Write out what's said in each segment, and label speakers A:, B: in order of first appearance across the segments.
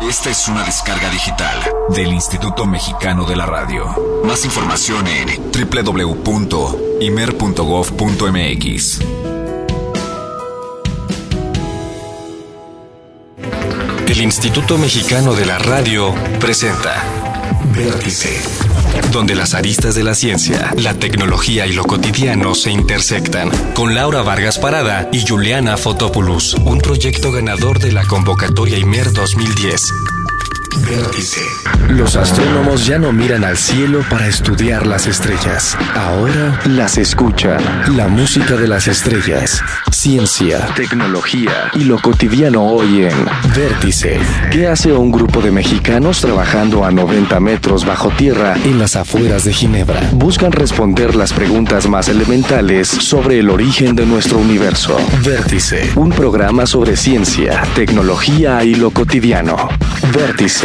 A: Esta es una descarga digital del Instituto Mexicano de la Radio. Más información en www.imer.gov.mx.
B: El Instituto Mexicano de la Radio presenta
C: Vértice,
B: donde las aristas de la ciencia, la tecnología y lo cotidiano se intersectan, con Laura Vargas Parada y Juliana Fotopoulos, un proyecto ganador de la convocatoria IMER 2010.
C: Vértice,
D: Los astrónomos ya no miran al cielo para estudiar las estrellas. Ahora las escuchan. La música de las estrellas. Ciencia, tecnología y lo cotidiano hoy en Vértice. ¿Qué hace un grupo de mexicanos trabajando a 90 metros bajo tierra en las afueras de Ginebra? Buscan responder las preguntas más elementales sobre el origen de nuestro universo. Vértice, un programa sobre ciencia, tecnología y lo cotidiano. Vértice.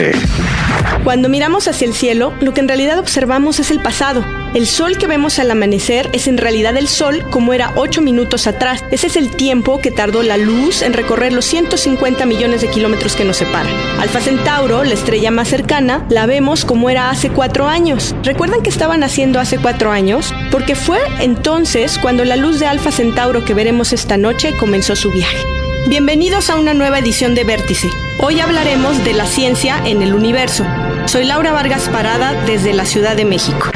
E: Cuando miramos hacia el cielo, lo que en realidad observamos es el pasado. El sol que vemos al amanecer es en realidad el sol como era 8 minutos atrás. Ese es el tiempo que tardó la luz en recorrer los 150 millones de kilómetros que nos separan. Alfa Centauro, la estrella más cercana, la vemos como era hace 4 años. ¿Recuerdan que estaban haciendo hace 4 años? Porque fue entonces cuando la luz de Alfa Centauro que veremos esta noche comenzó su viaje. Bienvenidos a una nueva edición de Vértice. Hoy hablaremos de la ciencia en el universo. Soy Laura Vargas Parada desde la Ciudad de México.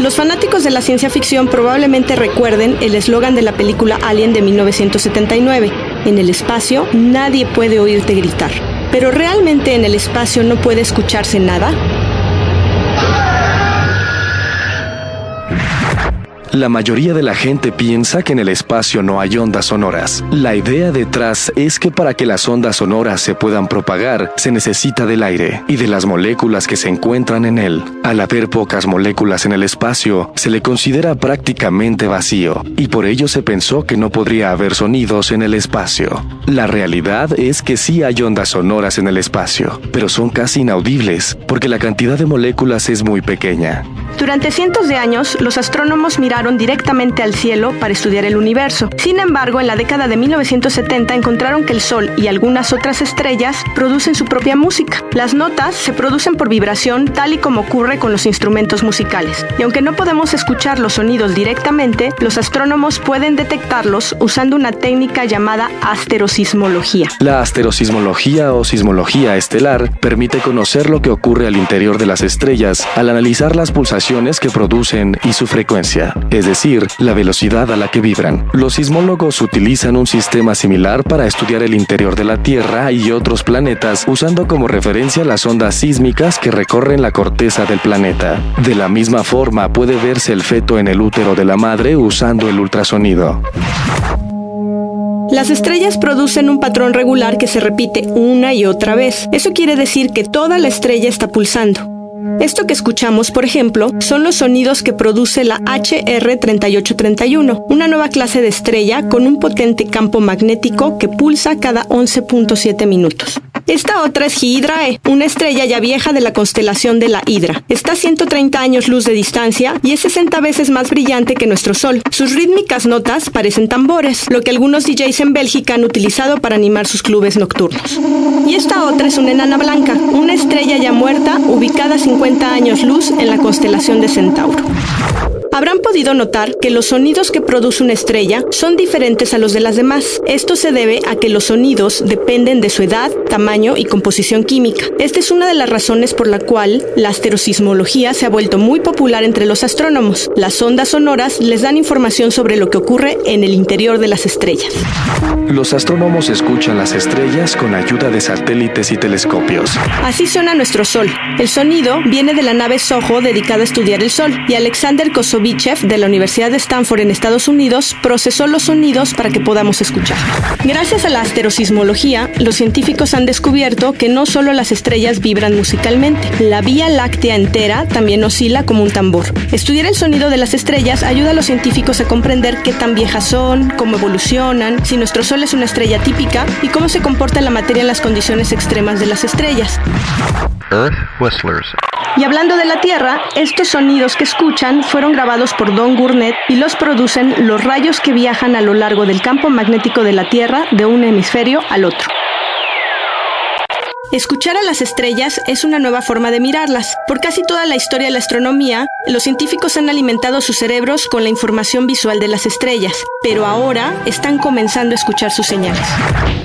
E: Los fanáticos de la ciencia ficción probablemente recuerden el eslogan de la película Alien de 1979. En el espacio nadie puede oírte gritar. Pero ¿realmente en el espacio no puede escucharse nada?
D: La mayoría de la gente piensa que en el espacio no hay ondas sonoras. La idea detrás es que para que las ondas sonoras se puedan propagar, se necesita del aire y de las moléculas que se encuentran en él. Al haber pocas moléculas en el espacio, se le considera prácticamente vacío, y por ello se pensó que no podría haber sonidos en el espacio. La realidad es que sí hay ondas sonoras en el espacio, pero son casi inaudibles, porque la cantidad de moléculas es muy pequeña.
E: Durante cientos de años, los astrónomos miraron directamente al cielo para estudiar el universo. Sin embargo, en la década de 1970 encontraron que el Sol y algunas otras estrellas producen su propia música. Las notas se producen por vibración tal y como ocurre con los instrumentos musicales. Y aunque no podemos escuchar los sonidos directamente, los astrónomos pueden detectarlos usando una técnica llamada asterosismología.
D: La asterosismología o sismología estelar permite conocer lo que ocurre al interior de las estrellas al analizar las pulsaciones que producen y su frecuencia, es decir, la velocidad a la que vibran. Los sismólogos utilizan un sistema similar para estudiar el interior de la Tierra y otros planetas usando como referencia las ondas sísmicas que recorren la corteza del planeta. De la misma forma puede verse el feto en el útero de la madre usando el ultrasonido.
E: Las estrellas producen un patrón regular que se repite una y otra vez. Eso quiere decir que toda la estrella está pulsando. Esto que escuchamos, por ejemplo, son los sonidos que produce la HR3831, una nueva clase de estrella con un potente campo magnético que pulsa cada 11.7 minutos. Esta otra es Hydrae, una estrella ya vieja de la constelación de la Hidra. Está a 130 años luz de distancia y es 60 veces más brillante que nuestro Sol. Sus rítmicas notas parecen tambores, lo que algunos DJs en Bélgica han utilizado para animar sus clubes nocturnos. Y esta otra es una enana blanca, una estrella ubicada a 50 años luz en la constelación de Centauro. Habrán podido notar que los sonidos que produce una estrella son diferentes a los de las demás. Esto se debe a que los sonidos dependen de su edad, tamaño y composición química. Esta es una de las razones por la cual la asterosismología se ha vuelto muy popular entre los astrónomos. Las ondas sonoras les dan información sobre lo que ocurre en el interior de las estrellas.
D: Los astrónomos escuchan las estrellas con ayuda de satélites y telescopios.
E: Así suena nuestro Sol. El sonido viene de la nave Soho dedicada a estudiar el Sol y Alexander De la Universidad de Stanford en Estados Unidos procesó los sonidos para que podamos escuchar. Gracias a la asterosismología, los científicos han descubierto que no solo las estrellas vibran musicalmente, la Vía Láctea entera también oscila como un tambor. Estudiar el sonido de las estrellas ayuda a los científicos a comprender qué tan viejas son, cómo evolucionan, si nuestro Sol es una estrella típica y cómo se comporta la materia en las condiciones extremas de las estrellas.
F: Earth Whistlers.
E: Y hablando de la Tierra, estos sonidos que escuchan fueron grabados por Don Gurnett y los producen los rayos que viajan a lo largo del campo magnético de la Tierra de un hemisferio al otro. Escuchar a las estrellas es una nueva forma de mirarlas. Por casi toda la historia de la astronomía, los científicos han alimentado sus cerebros con la información visual de las estrellas, pero ahora están comenzando a escuchar sus señales.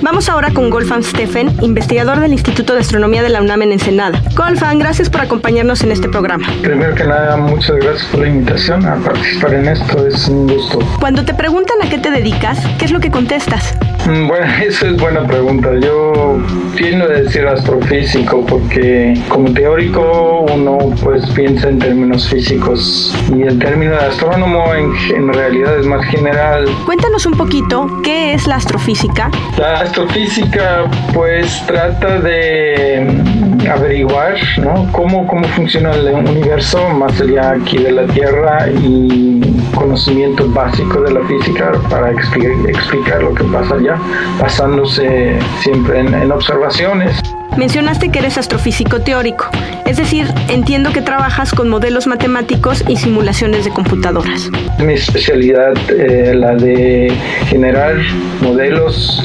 E: Vamos ahora con Golfan Steffen, investigador del Instituto de Astronomía de la UNAM en Ensenada. Golfan, gracias por acompañarnos en este programa.
F: Primero que nada, muchas gracias por la invitación a participar en esto, es un gusto.
E: Cuando te preguntan a qué te dedicas, ¿qué es lo que contestas?
F: Mm, bueno, esa es buena pregunta. Yo tiendo a decir astrofísico porque como teórico uno pues piensa en términos físicos y el término de astrónomo en, realidad es más general.
E: Cuéntanos un poquito qué es la astrofísica.
F: La astrofísica pues trata de mm, averiguar ¿no? cómo, cómo funciona el universo más allá aquí de la Tierra y conocimiento básico de la física para explicar lo que pasa allá, basándose siempre en, observaciones.
E: Mencionaste que eres astrofísico teórico, es decir, entiendo que trabajas con modelos matemáticos y simulaciones de computadoras.
F: Mi especialidad, eh, la de generar modelos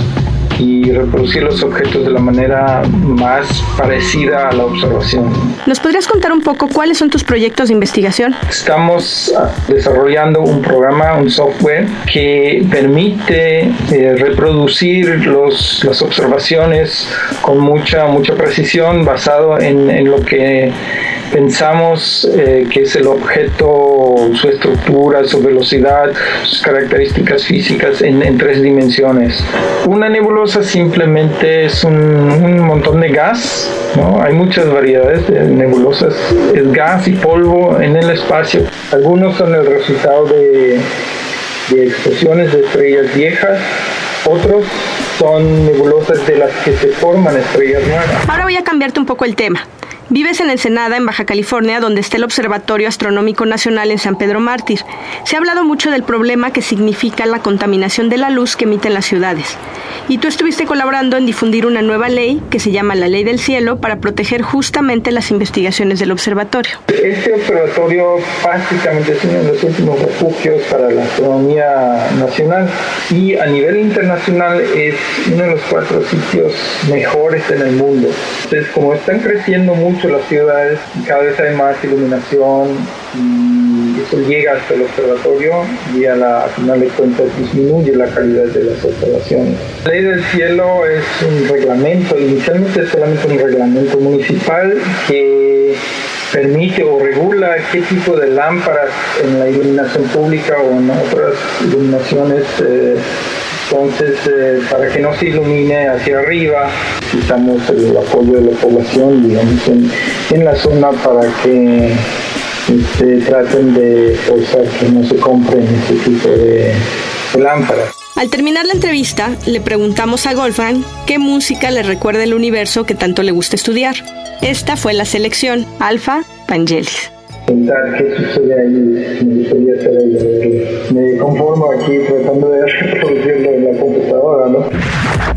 F: y reproducir los objetos de la manera más parecida a la observación.
E: ¿Nos podrías contar un poco cuáles son tus proyectos de investigación?
F: Estamos ah, desarrollando un programa, un software que permite eh, reproducir los, las observaciones con mucha, mucha precisión basado en, en lo que pensamos eh, que es el objeto, su estructura, su velocidad, sus características físicas en, tres dimensiones. Una nebulosa simplemente es un, montón de gas, ¿no? hay muchas variedades de nebulosas, es gas y polvo en el espacio. Algunos son el resultado de, de explosiones de estrellas viejas, otros son nebulosas de las que se forman estrellas nuevas.
E: Ahora voy a cambiarte un poco el tema. Vives en Ensenada, en Baja California, donde está el Observatorio Astronómico Nacional en San Pedro Mártir. Se ha hablado mucho del problema que significa la contaminación de la luz que emiten las ciudades. Y tú estuviste colaborando en difundir una nueva ley que se llama la Ley del Cielo para proteger justamente las investigaciones del observatorio.
F: Este observatorio básicamente es uno de los últimos refugios para la astronomía nacional y a nivel internacional es uno de los cuatro sitios mejores en el mundo. Entonces, como están creciendo mucho las ciudades, cada vez hay más iluminación y eso llega hasta el observatorio y a, la, final de cuentas disminuye la calidad de las observaciones. La ley del cielo es un reglamento, inicialmente es solamente un reglamento municipal que permite o regula qué tipo de lámparas en la iluminación pública o en otras iluminaciones eh, entonces, eh, para que no se ilumine hacia arriba, necesitamos el apoyo de la población, digamos, en, la zona para que este, traten de forzar que no se compren ese tipo de, lámparas.
E: Al terminar la entrevista, le preguntamos a Golfan qué música le recuerda el universo que tanto le gusta estudiar. Esta fue la selección Alfa Vangelis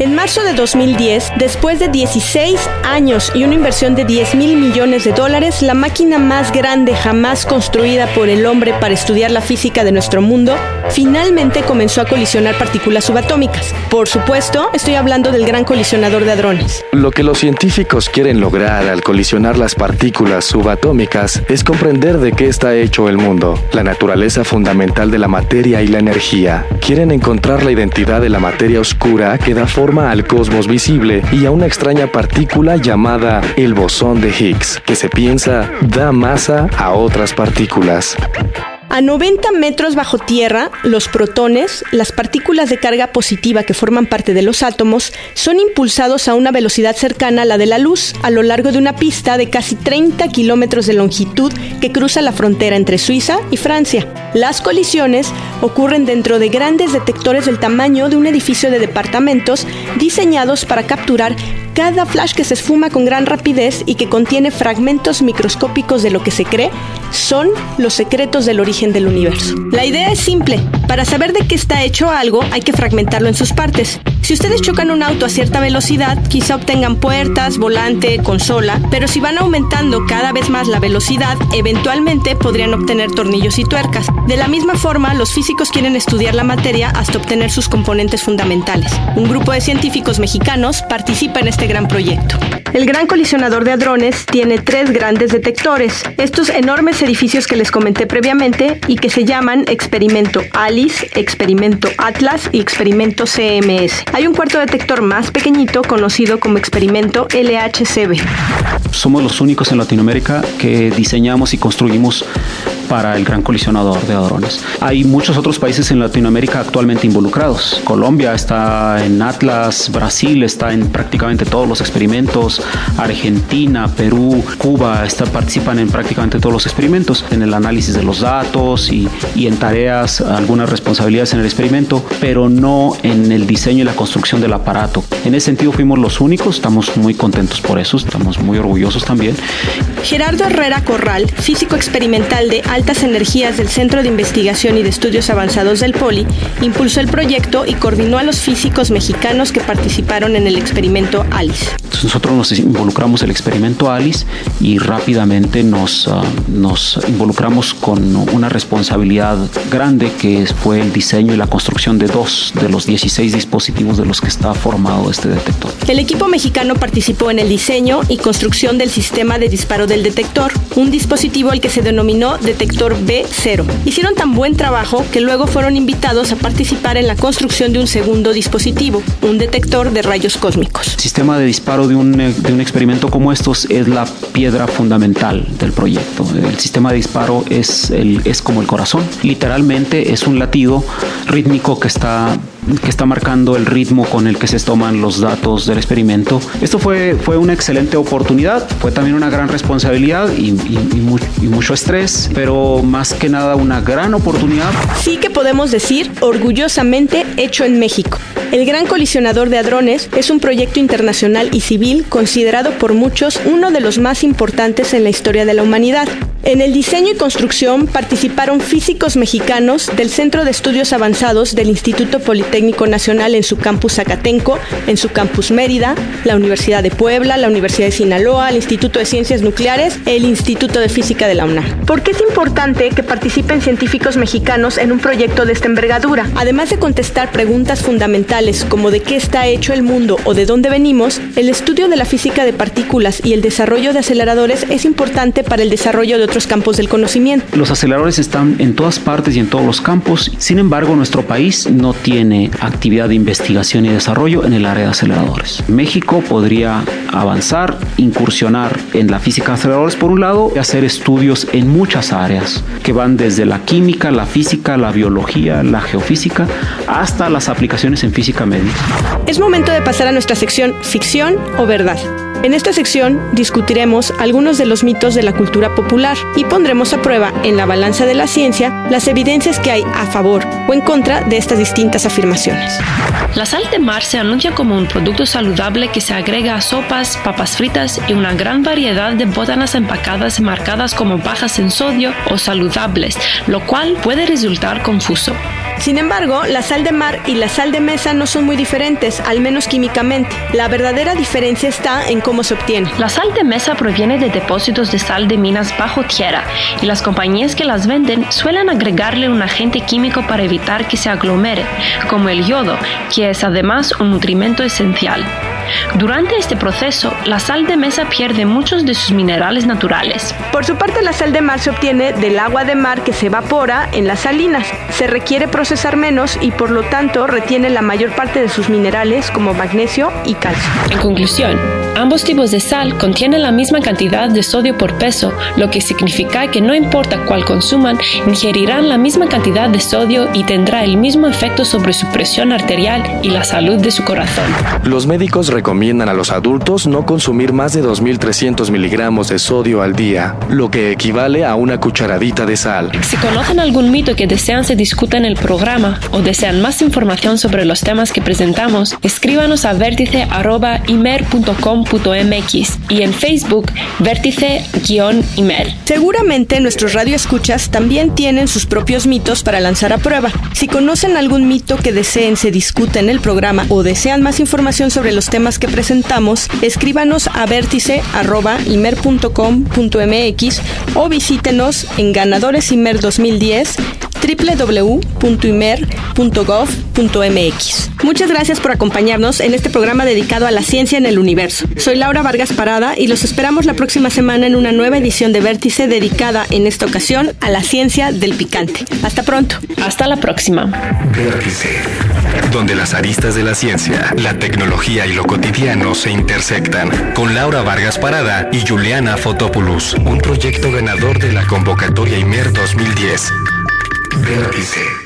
F: En
E: marzo de 2010, después de 16 años y una inversión de 10 mil millones de dólares, la máquina más grande jamás construida por el hombre para estudiar la física de nuestro mundo, finalmente comenzó a colisionar partículas subatómicas. Por supuesto, estoy hablando del gran colisionador de hadrones.
D: Lo que los científicos quieren lograr al colisionar las partículas subatómicas es comprender de qué está hecho el mundo, la naturaleza fundamental de la materia y la energía. Quieren encontrar la identidad de la materia oscura que da forma al cosmos visible y a una extraña partícula llamada el bosón de Higgs, que se piensa da masa a otras partículas.
E: A 90 metros bajo tierra, los protones, las partículas de carga positiva que forman parte de los átomos, son impulsados a una velocidad cercana a la de la luz a lo largo de una pista de casi 30 kilómetros de longitud que cruza la frontera entre Suiza y Francia. Las colisiones ocurren dentro de grandes detectores del tamaño de un edificio de departamentos diseñados para capturar cada flash que se esfuma con gran rapidez y que contiene fragmentos microscópicos de lo que se cree son los secretos del origen del universo. La idea es simple. Para saber de qué está hecho algo, hay que fragmentarlo en sus partes. Si ustedes chocan un auto a cierta velocidad, quizá obtengan puertas, volante, consola, pero si van aumentando cada vez más la velocidad, eventualmente podrían obtener tornillos y tuercas. De la misma forma, los físicos quieren estudiar la materia hasta obtener sus componentes fundamentales. Un grupo de científicos mexicanos participa en este gran proyecto. El Gran Colisionador de Hadrones tiene tres grandes detectores, estos enormes edificios que les comenté previamente y que se llaman Experimento ALICE, Experimento Atlas y Experimento CMS. Hay un cuarto detector más pequeñito conocido como Experimento LHCb.
G: Somos los únicos en Latinoamérica que diseñamos y construimos para el gran colisionador de hadrones. Hay muchos otros países en Latinoamérica actualmente involucrados. Colombia está en Atlas, Brasil está en prácticamente todos los experimentos, Argentina, Perú, Cuba está, participan en prácticamente todos los experimentos, en el análisis de los datos y, y en tareas, algunas responsabilidades en el experimento, pero no en el diseño y la construcción del aparato. En ese sentido fuimos los únicos, estamos muy contentos por eso, estamos muy orgullosos también.
E: Gerardo Herrera Corral, físico experimental de altas energías del Centro de Investigación y de Estudios Avanzados del POLI, impulsó el proyecto y coordinó a los físicos mexicanos que participaron en el experimento ALICE.
G: Nosotros nos involucramos el experimento ALICE y rápidamente nos, uh, nos involucramos con una responsabilidad grande que fue el diseño y la construcción de dos de los 16 dispositivos de los que está formado este detector.
E: El equipo mexicano participó en el diseño y construcción del sistema de disparo del detector, un dispositivo al que se denominó detector B0. Hicieron tan buen trabajo que luego fueron invitados a participar en la construcción de un segundo dispositivo, un detector de rayos cósmicos.
G: El sistema de disparo de un, de un experimento como estos es la piedra fundamental del proyecto. El sistema de disparo es, el, es como el corazón. Literalmente es un latido rítmico que está que está marcando el ritmo con el que se toman los datos del experimento. Esto fue, fue una excelente oportunidad, fue también una gran responsabilidad y, y, y, y, mucho estrés, pero más que nada una gran oportunidad.
E: Sí que podemos decir orgullosamente hecho en México. El Gran Colisionador de Hadrones es un proyecto internacional y civil considerado por muchos uno de los más importantes en la historia de la humanidad. En el diseño y construcción participaron físicos mexicanos del Centro de Estudios Avanzados del Instituto Politécnico Nacional en su campus Zacatenco, en su campus Mérida, la Universidad de Puebla, la Universidad de Sinaloa, el Instituto de Ciencias Nucleares, el Instituto de Física de la UNAM. ¿Por qué es importante que participen científicos mexicanos en un proyecto de esta envergadura? Además de contestar preguntas fundamentales como de qué está hecho el mundo o de dónde venimos, el estudio de la física de partículas y el desarrollo de aceleradores es importante para el desarrollo de otros campos del conocimiento.
G: Los aceleradores están en todas partes y en todos los campos. Sin embargo, nuestro país no tiene actividad de investigación y desarrollo en el área de aceleradores. México podría avanzar, incursionar en la física de aceleradores por un lado y hacer estudios en muchas áreas que van desde la química, la física, la biología, la geofísica, hasta las aplicaciones en física médica.
E: Es momento de pasar a nuestra sección ficción o verdad. En esta sección discutiremos algunos de los mitos de la cultura popular y pondremos a prueba en la balanza de la ciencia las evidencias que hay a favor o en contra de estas distintas afirmaciones.
H: La sal de mar se anuncia como un producto saludable que se agrega a sopas, papas fritas y una gran variedad de botanas empacadas marcadas como bajas en sodio o saludables, lo cual puede resultar confuso.
E: Sin embargo, la sal de mar y la sal de mesa no son muy diferentes, al menos químicamente. La verdadera diferencia está en cómo se obtiene.
H: La sal de mesa proviene de depósitos de sal de minas bajo tierra y las compañías que las venden suelen agregarle un agente químico para evitar que se aglomere, como el yodo, que es además un nutrimento esencial. Durante este proceso, la sal de mesa pierde muchos de sus minerales naturales.
E: Por su parte, la sal de mar se obtiene del agua de mar que se evapora en las salinas. Se requiere procesar menos y por lo tanto retiene la mayor parte de sus minerales como magnesio y calcio.
H: En conclusión, ambos tipos de sal contienen la misma cantidad de sodio por peso, lo que significa que no importa cuál consuman, ingerirán la misma cantidad de sodio y tendrá el mismo efecto sobre su presión arterial y la salud de su corazón.
D: Los médicos recomiendan a los adultos no consumir más de 2.300 miligramos de sodio al día, lo que equivale a una cucharadita de sal.
H: Si conocen algún mito que desean se discuta en el programa o desean más información sobre los temas que presentamos, escríbanos a vértice.imer.com.mx y en Facebook vértice-imer.
E: Seguramente nuestros radioescuchas también tienen sus propios mitos para lanzar a prueba. Si conocen algún mito que deseen se discuta en el programa o desean más información sobre los temas que presentamos, escríbanos a vértice.imer.com.mx o visítenos en Ganadores Imer 2010 www.imer.gov.mx. Muchas gracias por acompañarnos en este programa dedicado a la ciencia en el universo. Soy Laura Vargas Parada y los esperamos la próxima semana en una nueva edición de Vértice dedicada en esta ocasión a la ciencia del picante. Hasta pronto.
H: Hasta la próxima.
C: Vértice.
B: Donde las aristas de la ciencia, la tecnología y lo cotidiano se intersectan. Con Laura Vargas Parada y Juliana Fotopoulos. Un proyecto ganador de la convocatoria IMER 2010.
C: Vértice.